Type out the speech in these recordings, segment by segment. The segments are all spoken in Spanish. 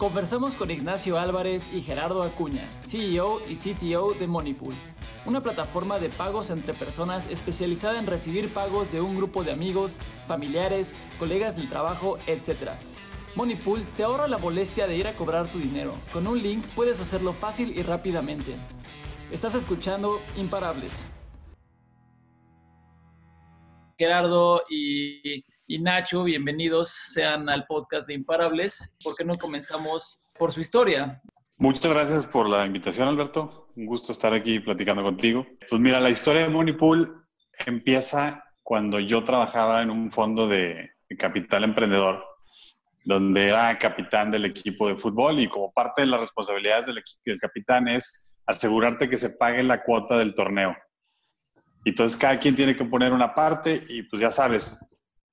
Conversamos con Ignacio Álvarez y Gerardo Acuña, CEO y CTO de Moneypool, una plataforma de pagos entre personas especializada en recibir pagos de un grupo de amigos, familiares, colegas del trabajo, etc. Moneypool te ahorra la molestia de ir a cobrar tu dinero. Con un link puedes hacerlo fácil y rápidamente. Estás escuchando Imparables. Gerardo y y Nacho, bienvenidos sean al podcast de Imparables. ¿Por qué no comenzamos por su historia? Muchas gracias por la invitación, Alberto. Un gusto estar aquí platicando contigo. Pues mira, la historia de Moneypool empieza cuando yo trabajaba en un fondo de, capital emprendedor, donde era capitán del equipo de fútbol y como parte de las responsabilidades del, del capitán es asegurarte que se pague la cuota del torneo. Entonces cada quien tiene que poner una parte y pues ya sabes,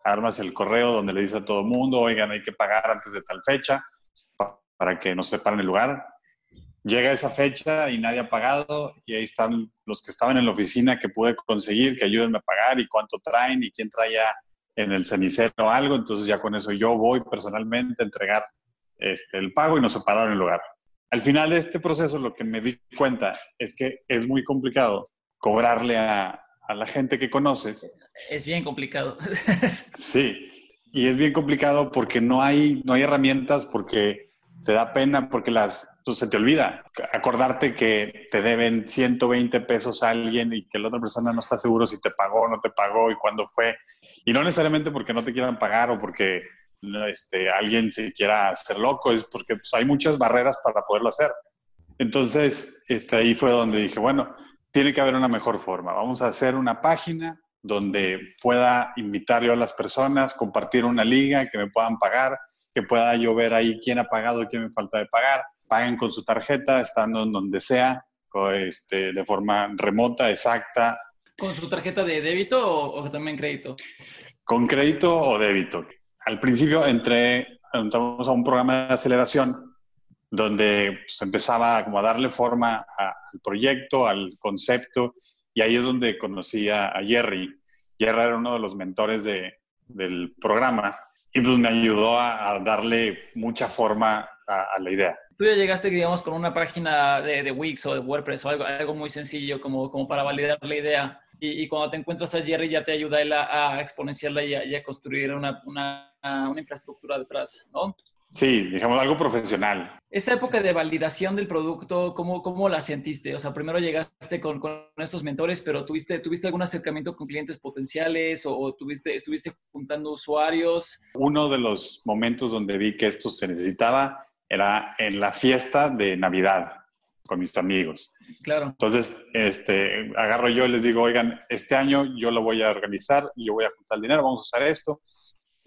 armas el correo donde le dice a todo el mundo, oigan, hay que pagar antes de tal fecha para que nos separen el lugar. Llega esa fecha y nadie ha pagado y ahí están los que estaban en la oficina que pude conseguir, que ayúdenme a pagar y cuánto traen y quién traía en el cenicero algo. Entonces ya con eso yo voy personalmente a entregar este, el pago y nos separaron el lugar. Al final de este proceso lo que me di cuenta es que es muy complicado cobrarle a, a la gente que conoces. Es bien complicado. sí, y es bien complicado porque no hay, no hay herramientas, porque te da pena, porque las, pues, se te olvida acordarte que te deben 120 pesos a alguien y que la otra persona no está seguro si te pagó o no te pagó y cuándo fue. Y no necesariamente porque no te quieran pagar o porque este, alguien se quiera hacer loco, es porque pues, hay muchas barreras para poderlo hacer. Entonces, este, ahí fue donde dije, bueno, tiene que haber una mejor forma. Vamos a hacer una página donde pueda invitar yo a las personas, compartir una liga, que me puedan pagar, que pueda yo ver ahí quién ha pagado quién me falta de pagar. Paguen con su tarjeta, estando en donde sea, este, de forma remota, exacta. ¿Con su tarjeta de débito o, o también crédito? Con crédito o débito. Al principio entré, entramos a un programa de aceleración donde se pues, empezaba como a darle forma al proyecto, al concepto, y ahí es donde conocí a, Jerry. Jerry era uno de los mentores del programa y pues me ayudó a, darle mucha forma a, la idea. Tú ya llegaste, digamos, con una página de, Wix o de WordPress o algo, muy sencillo como, para validar la idea. Y, cuando te encuentras a Jerry ya te ayuda él a, exponenciarla y a, construir una, una infraestructura detrás, ¿no? Sí, digamos algo profesional. Esa época de validación del producto, ¿cómo, cómo la sentiste? O sea, primero llegaste con, con estos mentores, pero ¿tuviste, ¿tuviste algún acercamiento con clientes potenciales o, tuviste, estuviste juntando usuarios? Uno de los momentos donde vi que esto se necesitaba era en la fiesta de Navidad con mis amigos. Claro. Entonces, este, agarro yo y les digo, oigan, este año yo lo voy a organizar, yo voy a juntar el dinero, vamos a usar esto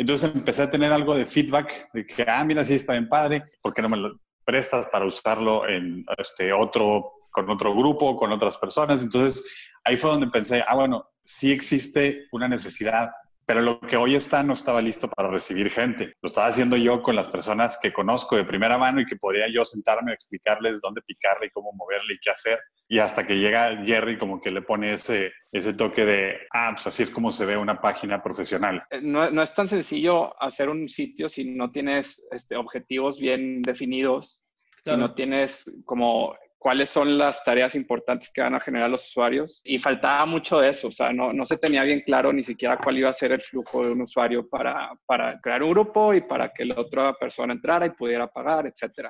entonces empecé a tener algo de feedback de que, ah, mira, sí está bien padre, ¿por qué no me lo prestas para usarlo en este otro, con otro grupo, con otras personas? Entonces ahí fue donde pensé, ah, bueno, sí existe una necesidad pero lo que hoy está no estaba listo para recibir gente. Lo estaba haciendo yo con las personas que conozco de primera mano y que podría yo sentarme a explicarles dónde picarle y cómo moverle y qué hacer. Y hasta que llega Jerry como que le pone ese, ese toque de, ah, pues así es como se ve una página profesional. Eh, no, no es tan sencillo hacer un sitio si no tienes este, objetivos bien definidos, si no tienes como cuáles son las tareas importantes que van a generar los usuarios. Y faltaba mucho de eso, o sea, no, no se tenía bien claro ni siquiera cuál iba a ser el flujo de un usuario para, para crear un grupo y para que la otra persona entrara y pudiera pagar, etc.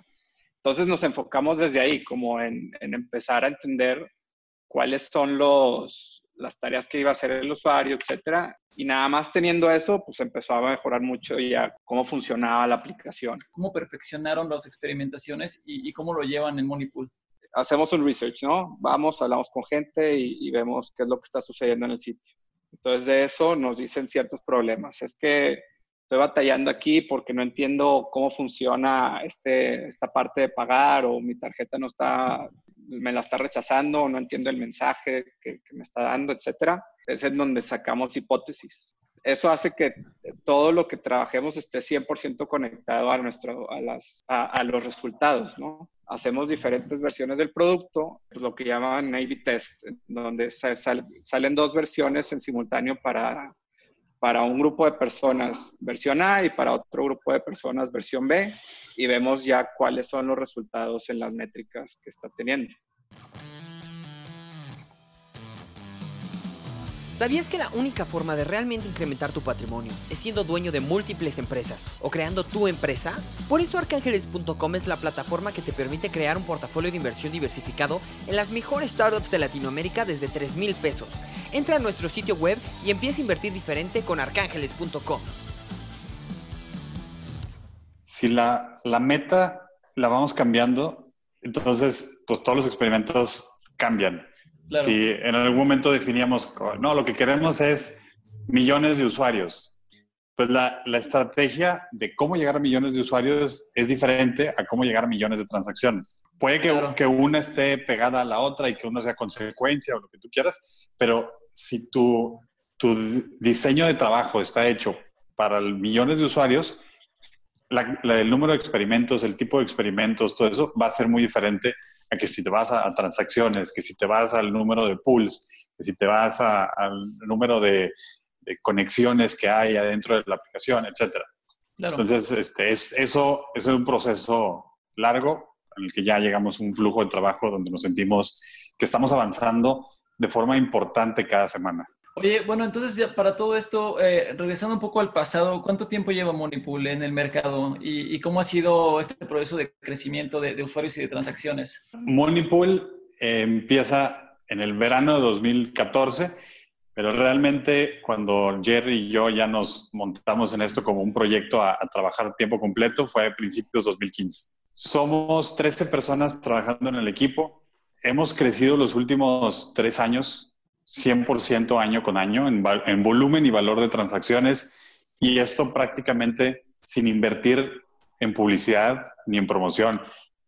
Entonces nos enfocamos desde ahí, como en, en empezar a entender cuáles son los, las tareas que iba a hacer el usuario, etcétera. Y nada más teniendo eso, pues empezó a mejorar mucho ya cómo funcionaba la aplicación. ¿Cómo perfeccionaron las experimentaciones y, y cómo lo llevan en Moneypool? Hacemos un research, ¿no? Vamos, hablamos con gente y, vemos qué es lo que está sucediendo en el sitio. Entonces de eso nos dicen ciertos problemas. Es que estoy batallando aquí porque no entiendo cómo funciona este, esta parte de pagar o mi tarjeta no está, me la está rechazando o no entiendo el mensaje que, que me está dando, etcétera. Es en donde sacamos hipótesis eso hace que todo lo que trabajemos esté 100% conectado a, nuestro, a, las, a, los resultados, ¿no? Hacemos diferentes versiones del producto, pues, lo que llaman A-B test, donde salen dos versiones en simultáneo para, para un grupo de personas versión A y para otro grupo de personas versión B y vemos ya cuáles son los resultados en las métricas que está teniendo. ¿Sabías que la única forma de realmente incrementar tu patrimonio es siendo dueño de múltiples empresas o creando tu empresa? Por eso arcángeles.com es la plataforma que te permite crear un portafolio de inversión diversificado en las mejores startups de Latinoamérica desde 3 mil pesos. Entra a nuestro sitio web y empieza a invertir diferente con arcángeles.com. Si la, la meta la vamos cambiando, entonces pues todos los experimentos cambian. Si en algún momento definíamos, no, lo que queremos es millones de usuarios, pues la, la, estrategia de cómo llegar a millones de usuarios es diferente a cómo llegar a millones de transacciones. Puede que, que una esté pegada a la otra y que una sea consecuencia o lo que tú quieras, pero si tu, tu diseño de trabajo está hecho para millones de usuarios, el número de experimentos, el tipo de experimentos, todo eso va a ser muy diferente a que si te vas a, transacciones, que si te vas al número de pools, que si te vas al número de, conexiones que hay adentro de la aplicación, etc. Entonces, este, es, eso, es un proceso largo en el que ya llegamos a un flujo de trabajo donde nos sentimos que estamos avanzando de forma importante cada semana. Oye, bueno, entonces ya para todo esto, eh, regresando un poco al pasado, ¿cuánto tiempo lleva Monipool en el mercado y, cómo ha sido este proceso de crecimiento de, usuarios y de transacciones? Monipool eh, empieza en el verano de 2014, pero realmente cuando Jerry y yo ya nos montamos en esto como un proyecto a, a trabajar tiempo completo fue a principios de 2015. Somos 13 personas trabajando en el equipo. Hemos crecido los últimos tres años 100% año con año en, volumen y valor de transacciones y esto prácticamente sin invertir en publicidad ni en promoción.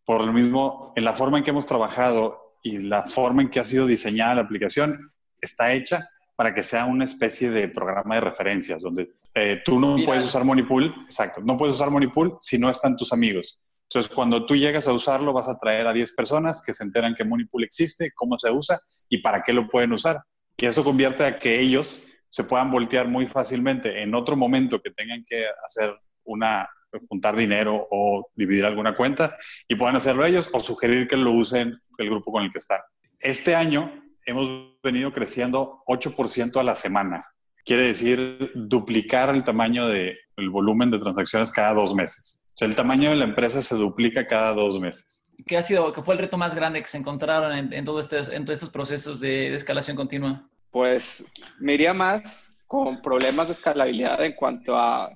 Por lo mismo, en la forma en que hemos trabajado y la forma en que ha sido diseñada la aplicación está hecha para que sea una especie de programa de referencias donde eh, tú no puedes usar Monipool, exacto, no puedes usar Monipool si no están tus amigos. Entonces, cuando tú llegas a usarlo, vas a traer a 10 personas que se enteran que Monipool existe, cómo se usa y para qué lo pueden usar. Y eso convierte a que ellos se puedan voltear muy fácilmente en otro momento que tengan que hacer una, juntar dinero o dividir alguna cuenta y puedan hacerlo ellos o sugerir que lo usen el grupo con el que están. Este año hemos venido creciendo 8% a la semana. Quiere decir duplicar el tamaño del volumen de transacciones cada dos meses. O sea, el tamaño de la empresa se duplica cada dos meses. ¿Qué ha sido, qué fue el reto más grande que se encontraron en, en, todo este, en todos estos procesos de, escalación continua? Pues me iría más con problemas de escalabilidad en cuanto a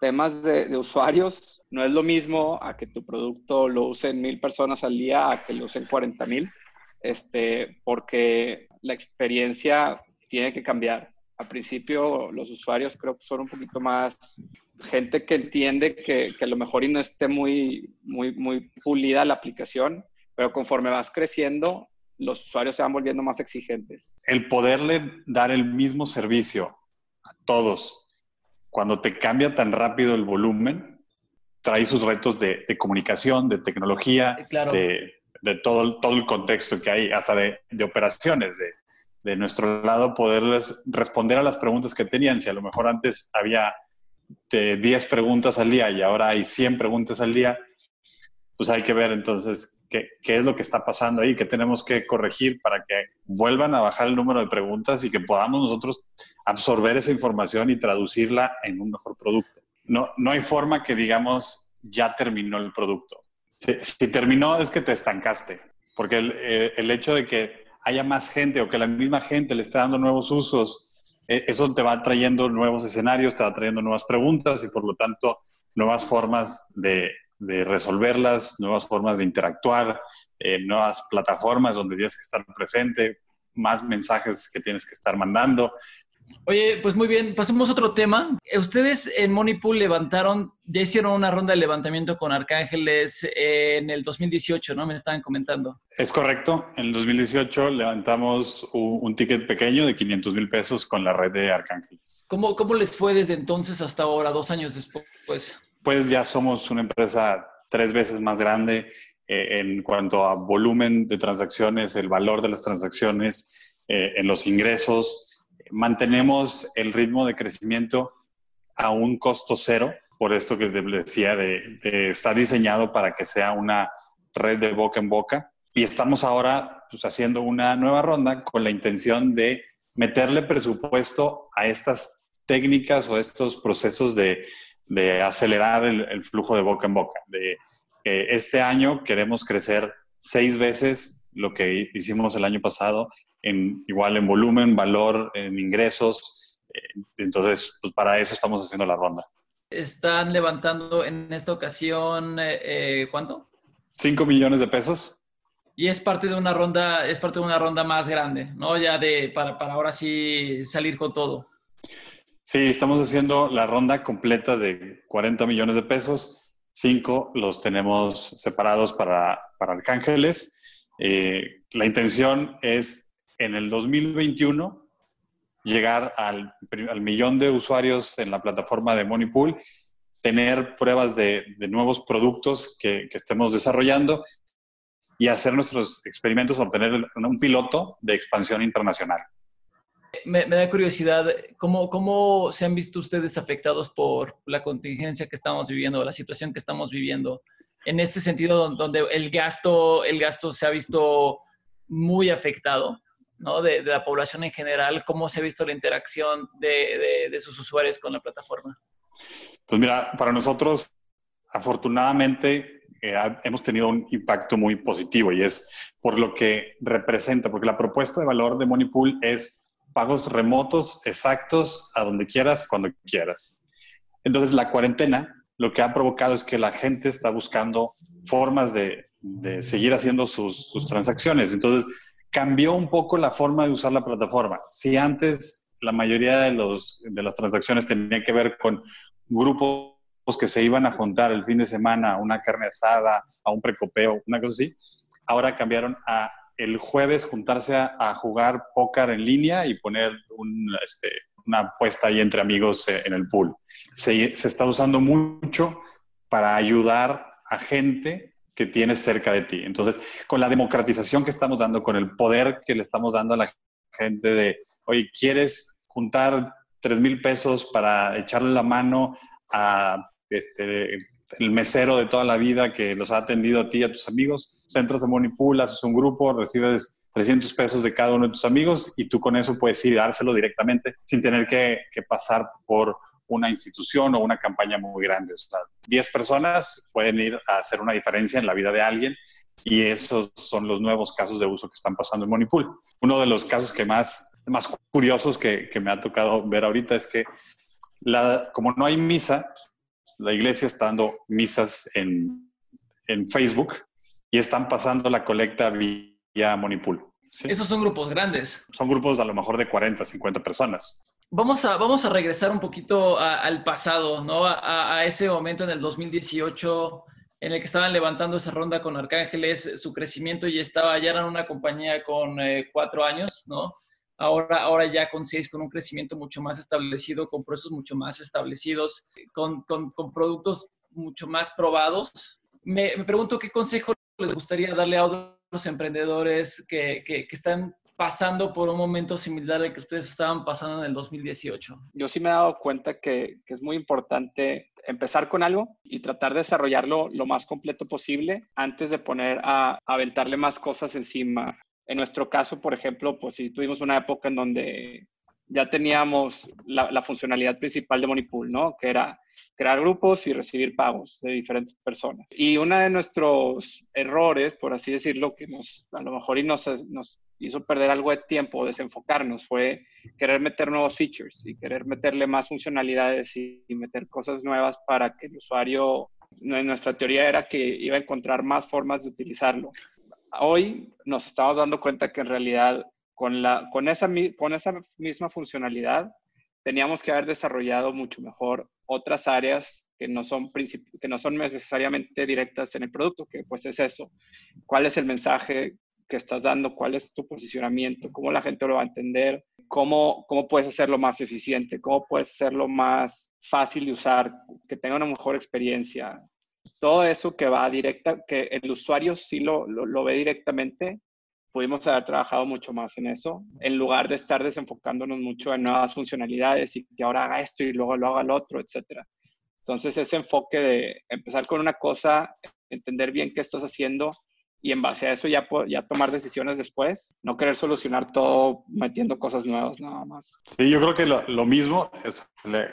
temas de, de, usuarios. No es lo mismo a que tu producto lo usen mil personas al día a que lo usen 40 mil, este, porque la experiencia tiene que cambiar. Al principio los usuarios creo que son un poquito más gente que entiende que, que, a lo mejor y no esté muy, muy, muy pulida la aplicación, pero conforme vas creciendo, los usuarios se van volviendo más exigentes. El poderle dar el mismo servicio a todos cuando te cambia tan rápido el volumen, trae sus retos de, de comunicación, de tecnología, de, de, todo, todo el contexto que hay, hasta de, de operaciones, de, de nuestro lado poderles responder a las preguntas que tenían. Si a lo mejor antes había de 10 preguntas al día y ahora hay 100 preguntas al día, pues hay que ver entonces qué, qué, es lo que está pasando ahí, qué tenemos que corregir para que vuelvan a bajar el número de preguntas y que podamos nosotros absorber esa información y traducirla en un mejor producto. No, no hay forma que digamos ya terminó el producto. Si, si terminó es que te estancaste, porque el, eh, el hecho de que haya más gente o que la misma gente le esté dando nuevos usos, e, eso te va trayendo nuevos escenarios, te va trayendo nuevas preguntas y por lo tanto nuevas formas de, resolverlas, nuevas formas de interactuar, eh, nuevas plataformas donde tienes que estar presente, más mensajes que tienes que estar mandando. Oye, pues muy bien, pasemos a otro tema. Ustedes en Moneypool levantaron, ya hicieron una ronda de levantamiento con Arcángeles en el 2018, ¿no? Me estaban comentando. Es correcto, en el 2018 levantamos un, ticket pequeño de 500 mil pesos con la red de Arcángeles. ¿Cómo, ¿Cómo les fue desde entonces hasta ahora, dos años después? Pues ya somos una empresa tres veces más grande eh, en cuanto a volumen de transacciones, el valor de las transacciones, eh, en los ingresos mantenemos el ritmo de crecimiento a un costo cero, por esto que decía, de, está diseñado para que sea una red de boca en boca. Y estamos ahora pues, haciendo una nueva ronda con la intención de meterle presupuesto a estas técnicas o estos procesos de, acelerar el, flujo de boca en boca. De, este año queremos crecer seis veces lo que hicimos el año pasado, en, igual en volumen, valor, en ingresos. Eh, entonces, pues para eso estamos haciendo la ronda. Están levantando en esta ocasión, eh, eh, ¿cuánto? 5 millones de pesos. Y es parte de una ronda, es parte de una ronda más grande, ¿no? Ya de, para, para ahora sí salir con todo. Sí, estamos haciendo la ronda completa de 40 millones de pesos. Cinco los tenemos separados para, para Arcángeles. Eh, la intención es en el 2021 llegar al, al, millón de usuarios en la plataforma de Moneypool, tener pruebas de, de nuevos productos que, que, estemos desarrollando y hacer nuestros experimentos, obtener un piloto de expansión internacional me, da curiosidad, ¿cómo, ¿cómo se han visto ustedes afectados por la contingencia que estamos viviendo, la situación que estamos viviendo? En este sentido, donde el gasto, el gasto se ha visto muy afectado, ¿no? De, la población en general, ¿cómo se ha visto la interacción de, de, sus usuarios con la plataforma? Pues mira, para nosotros, afortunadamente, eh, hemos tenido un impacto muy positivo y es por lo que representa, porque la propuesta de valor de Moneypool es pagos remotos exactos a donde quieras, cuando quieras. Entonces, la cuarentena lo que ha provocado es que la gente está buscando formas de, seguir haciendo sus, sus, transacciones. Entonces, cambió un poco la forma de usar la plataforma. Si antes la mayoría de, los, de las transacciones tenían que ver con grupos que se iban a juntar el fin de semana a una carne asada, a un precopeo, una cosa así, ahora cambiaron a el jueves juntarse a, jugar póker en línea y poner este, una apuesta ahí entre amigos eh, en el pool. Se, está usando mucho para ayudar a gente que tienes cerca de ti. Entonces, con la democratización que estamos dando, con el poder que le estamos dando a la gente de, oye, ¿quieres juntar 3 mil pesos para echarle la mano a este, el mesero de toda la vida que los ha atendido a ti y a tus amigos. Entras a Moneypool, haces un grupo, recibes 300 pesos de cada uno de tus amigos y tú con eso puedes ir dárselo directamente sin tener que, pasar por una institución o una campaña muy grande. O sea, 10 personas pueden ir a hacer una diferencia en la vida de alguien y esos son los nuevos casos de uso que están pasando en Moneypool. Uno de los casos que más, más curiosos que, que me ha tocado ver ahorita es que la, como no hay misa, la iglesia está dando misas en, Facebook y están pasando la colecta vía Monipool. Esos son grupos grandes. Son grupos a lo mejor de 40, 50 personas. Vamos a, vamos a regresar un poquito al pasado, ¿no? A, ese momento en el 2018 en el que estaban levantando esa ronda con Arcángeles, su crecimiento y estaba, ya eran una compañía con eh, cuatro años, ¿no? ahora, ahora ya con seis, con un crecimiento mucho más establecido, con procesos mucho más establecidos, con, con, productos mucho más probados. Me, me, pregunto qué consejo les gustaría darle a otros emprendedores que, que, están pasando por un momento similar al que ustedes estaban pasando en el 2018? Yo sí me he dado cuenta que, es muy importante empezar con algo y tratar de desarrollarlo lo más completo posible antes de poner a, a aventarle más cosas encima. En nuestro caso, por ejemplo, pues si tuvimos una época en donde ya teníamos la, funcionalidad principal de Monipool, ¿no? Que era crear grupos y recibir pagos de diferentes personas. Y uno de nuestros errores, por así decirlo, que nos, a lo mejor y nos, hizo perder algo de tiempo, desenfocarnos, fue querer meter nuevos features y querer meterle más funcionalidades y, y meter cosas nuevas para que el usuario, nuestra teoría era que iba a encontrar más formas de utilizarlo hoy nos estamos dando cuenta que en realidad con, la, con, esa, con esa misma funcionalidad teníamos que haber desarrollado mucho mejor otras áreas que no son que no son necesariamente directas en el producto, que pues es eso. ¿Cuál es el mensaje que estás dando? ¿Cuál es tu posicionamiento? ¿Cómo la gente lo va a entender? ¿Cómo, cómo puedes hacerlo más eficiente? ¿Cómo puedes hacerlo más fácil de usar? Que tenga una mejor experiencia todo eso que va directa, que el usuario sí lo, lo, ve directamente pudimos haber trabajado mucho más en eso, en lugar de estar desenfocándonos mucho en nuevas funcionalidades y que ahora haga esto y luego lo haga el otro, etcétera. Entonces, ese enfoque de empezar con una cosa, entender bien qué estás haciendo y en base a eso ya, ya tomar decisiones después, no querer solucionar todo metiendo cosas nuevas nada más. Sí, yo creo que lo, mismo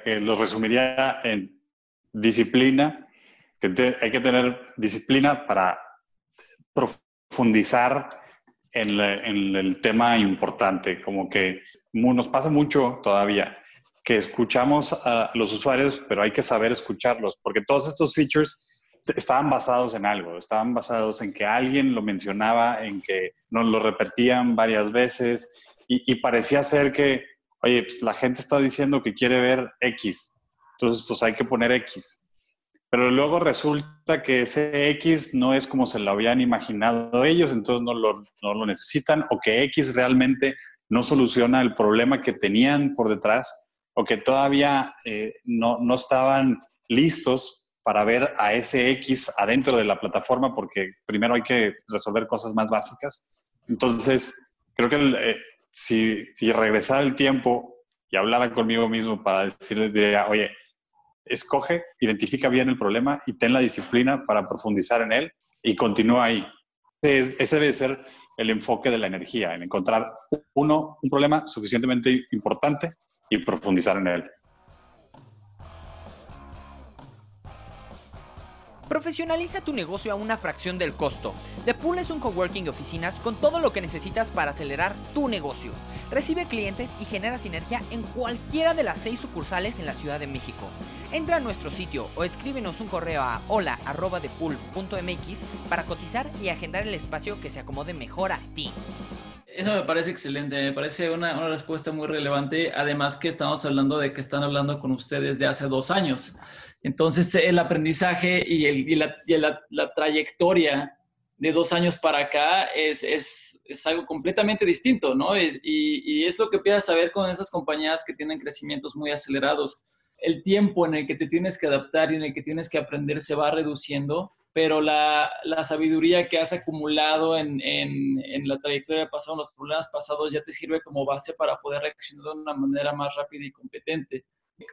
eh, lo resumiría en disciplina, que hay que tener disciplina para profundizar en, el tema importante, como que nos pasa mucho todavía que escuchamos a los usuarios, pero hay que saber escucharlos, porque todos estos features estaban basados en algo, estaban basados en que alguien lo mencionaba, en que nos lo repetían varias veces y, parecía ser que, oye, pues la gente está diciendo que quiere ver X, entonces pues hay que poner X. Pero luego resulta que ese X no es como se lo habían imaginado ellos, entonces no lo, no lo necesitan, o que X realmente no soluciona el problema que tenían por detrás, o que todavía eh, no, no estaban listos para ver a ese X adentro de la plataforma, porque primero hay que resolver cosas más básicas. Entonces, creo que eh, si, si regresara el tiempo y hablara conmigo mismo para decirle, oye, escoge, identifica bien el problema y ten la disciplina para profundizar en él y continúa ahí. Ese debe ser el enfoque de la energía, en encontrar uno, un problema suficientemente importante y profundizar en él. Profesionaliza tu negocio a una fracción del costo. The Pool es un coworking de oficinas con todo lo que necesitas para acelerar tu negocio. Recibe clientes y genera sinergia en cualquiera de las seis sucursales en la Ciudad de México. Entra a nuestro sitio o escríbenos un correo a hola.depool.mx para cotizar y agendar el espacio que se acomode mejor a ti. Eso me parece excelente, me parece una, una, respuesta muy relevante, además que estamos hablando de que están hablando con ustedes de hace dos años. Entonces, el aprendizaje y, la, trayectoria de dos años para acá es, es, es algo completamente distinto, ¿no? y, y, es lo que empiezas a ver con esas compañías que tienen crecimientos muy acelerados. El tiempo en el que te tienes que adaptar y en el que tienes que aprender se va reduciendo, pero la, sabiduría que has acumulado en, en la trayectoria pasada, en los problemas pasados, ya te sirve como base para poder reaccionar de una manera más rápida y competente.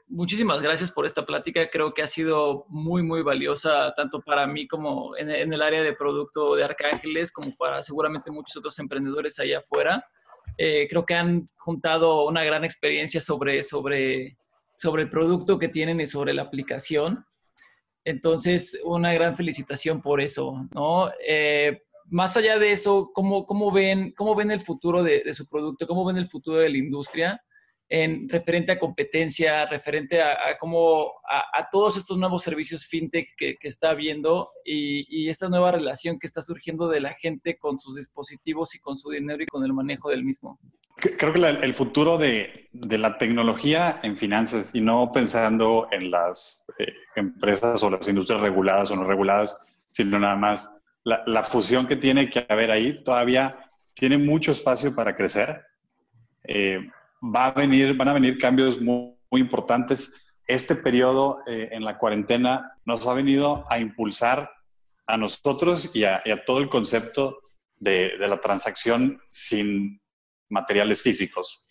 Muchísimas gracias por esta plática. Creo que ha sido muy, muy valiosa, tanto para mí como en, el área de producto de Arcángeles, como para seguramente muchos otros emprendedores allá afuera. Eh, creo que han juntado una gran experiencia sobre, sobre, sobre el producto que tienen y sobre la aplicación. Entonces, una gran felicitación por eso, ¿no? Eh, más allá de eso, ¿cómo, cómo, ven, cómo ven el futuro de, de, su producto? ¿Cómo ven el futuro de la industria? En referente a competencia, referente a, cómo a, todos estos nuevos servicios fintech que, está habiendo y, esta nueva relación que está surgiendo de la gente con sus dispositivos y con su dinero y con el manejo del mismo. Creo que el futuro de, la tecnología en finanzas y no pensando en las eh, empresas o las industrias reguladas o no reguladas, sino nada más la, la fusión que tiene que haber ahí todavía tiene mucho espacio para crecer. Eh, va a venir, van a venir cambios muy, importantes. Este periodo eh, en la cuarentena nos ha venido a impulsar a nosotros y a, todo el concepto de, la transacción sin materiales físicos.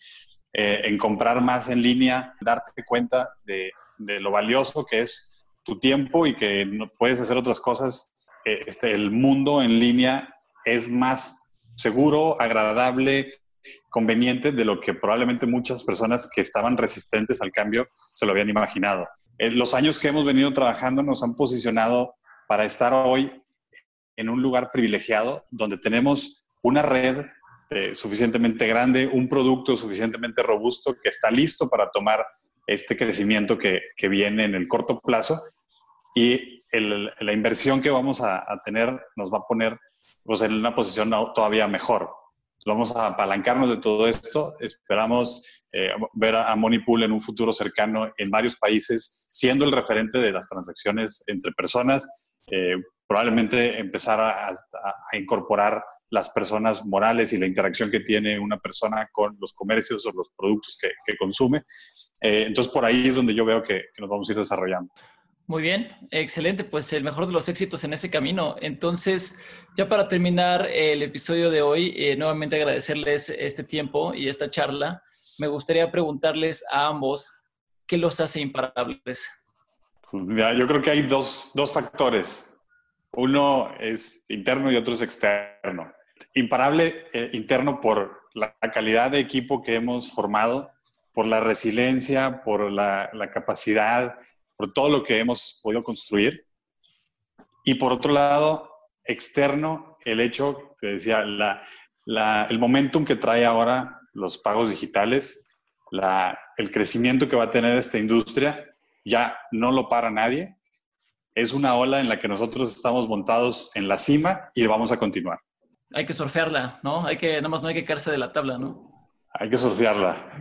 Eh, en comprar más en línea, darte cuenta de, lo valioso que es tu tiempo y que no puedes hacer otras cosas. este, el mundo en línea es más seguro, agradable, conveniente de lo que probablemente muchas personas que estaban resistentes al cambio se lo habían imaginado. En los años que hemos venido trabajando nos han posicionado para estar hoy en un lugar privilegiado donde tenemos una red eh, suficientemente grande, un producto suficientemente robusto que está listo para tomar este crecimiento que, que viene en el corto plazo y la inversión que vamos a, a, tener nos va a poner pues, en una posición todavía mejor vamos a apalancarnos de todo esto. Esperamos eh, ver a, Monipool en un futuro cercano en varios países, siendo el referente de las transacciones entre personas. Eh, probablemente empezar a, incorporar las personas morales y la interacción que tiene una persona con los comercios o los productos que, consume. Eh, entonces, por ahí es donde yo veo que, que nos vamos a ir desarrollando. Muy bien, excelente, pues el mejor de los éxitos en ese camino. Entonces, ya para terminar el episodio de hoy, eh, nuevamente agradecerles este tiempo y esta charla. Me gustaría preguntarles a ambos qué los hace imparables. Yo creo que hay dos, dos factores. Uno es interno y otro es externo. Imparable eh, interno por la calidad de equipo que hemos formado, por la resiliencia, por la, la capacidad, por todo lo que hemos podido construir. Y por otro lado, externo, el hecho, que decía, la, la, el momentum que trae ahora los pagos digitales, la, el crecimiento que va a tener esta industria, ya no lo para nadie. Es una ola en la que nosotros estamos montados en la cima y vamos a continuar. Hay que surfearla, ¿no? Hay que, nada más no hay que caerse de la tabla, ¿no? Hay que surfearla.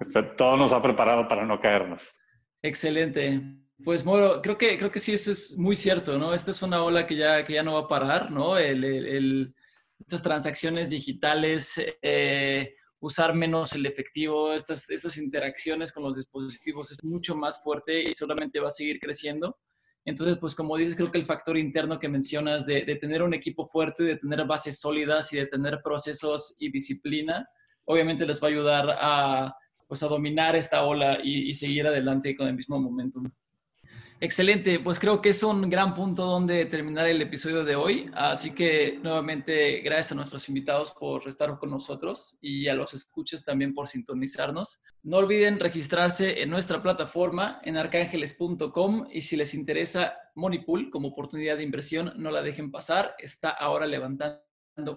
Todo nos ha preparado para no caernos. Excelente. Pues Moro, creo que, creo que sí, eso es muy cierto, ¿no? Esta es una ola que ya, que ya no va a parar, ¿no? El, estas transacciones digitales, eh, usar menos el efectivo, estas, estas interacciones con los dispositivos es mucho más fuerte y solamente va a seguir creciendo. Entonces, pues como dices, creo que el factor interno que mencionas de, de, tener un equipo fuerte, de tener bases sólidas y de tener procesos y disciplina, obviamente les va a ayudar a, pues, a dominar esta ola y, seguir adelante con el mismo momentum. Excelente, pues creo que es un gran punto donde terminar el episodio de hoy. Así que nuevamente gracias a nuestros invitados por estar con nosotros y a los escuches también por sintonizarnos. No olviden registrarse en nuestra plataforma en arcángeles.com y si les interesa Moneypool como oportunidad de inversión, no la dejen pasar. Está ahora levantando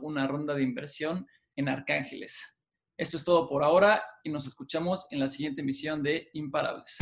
una ronda de inversión en Arcángeles. Esto es todo por ahora y nos escuchamos en la siguiente emisión de Imparables.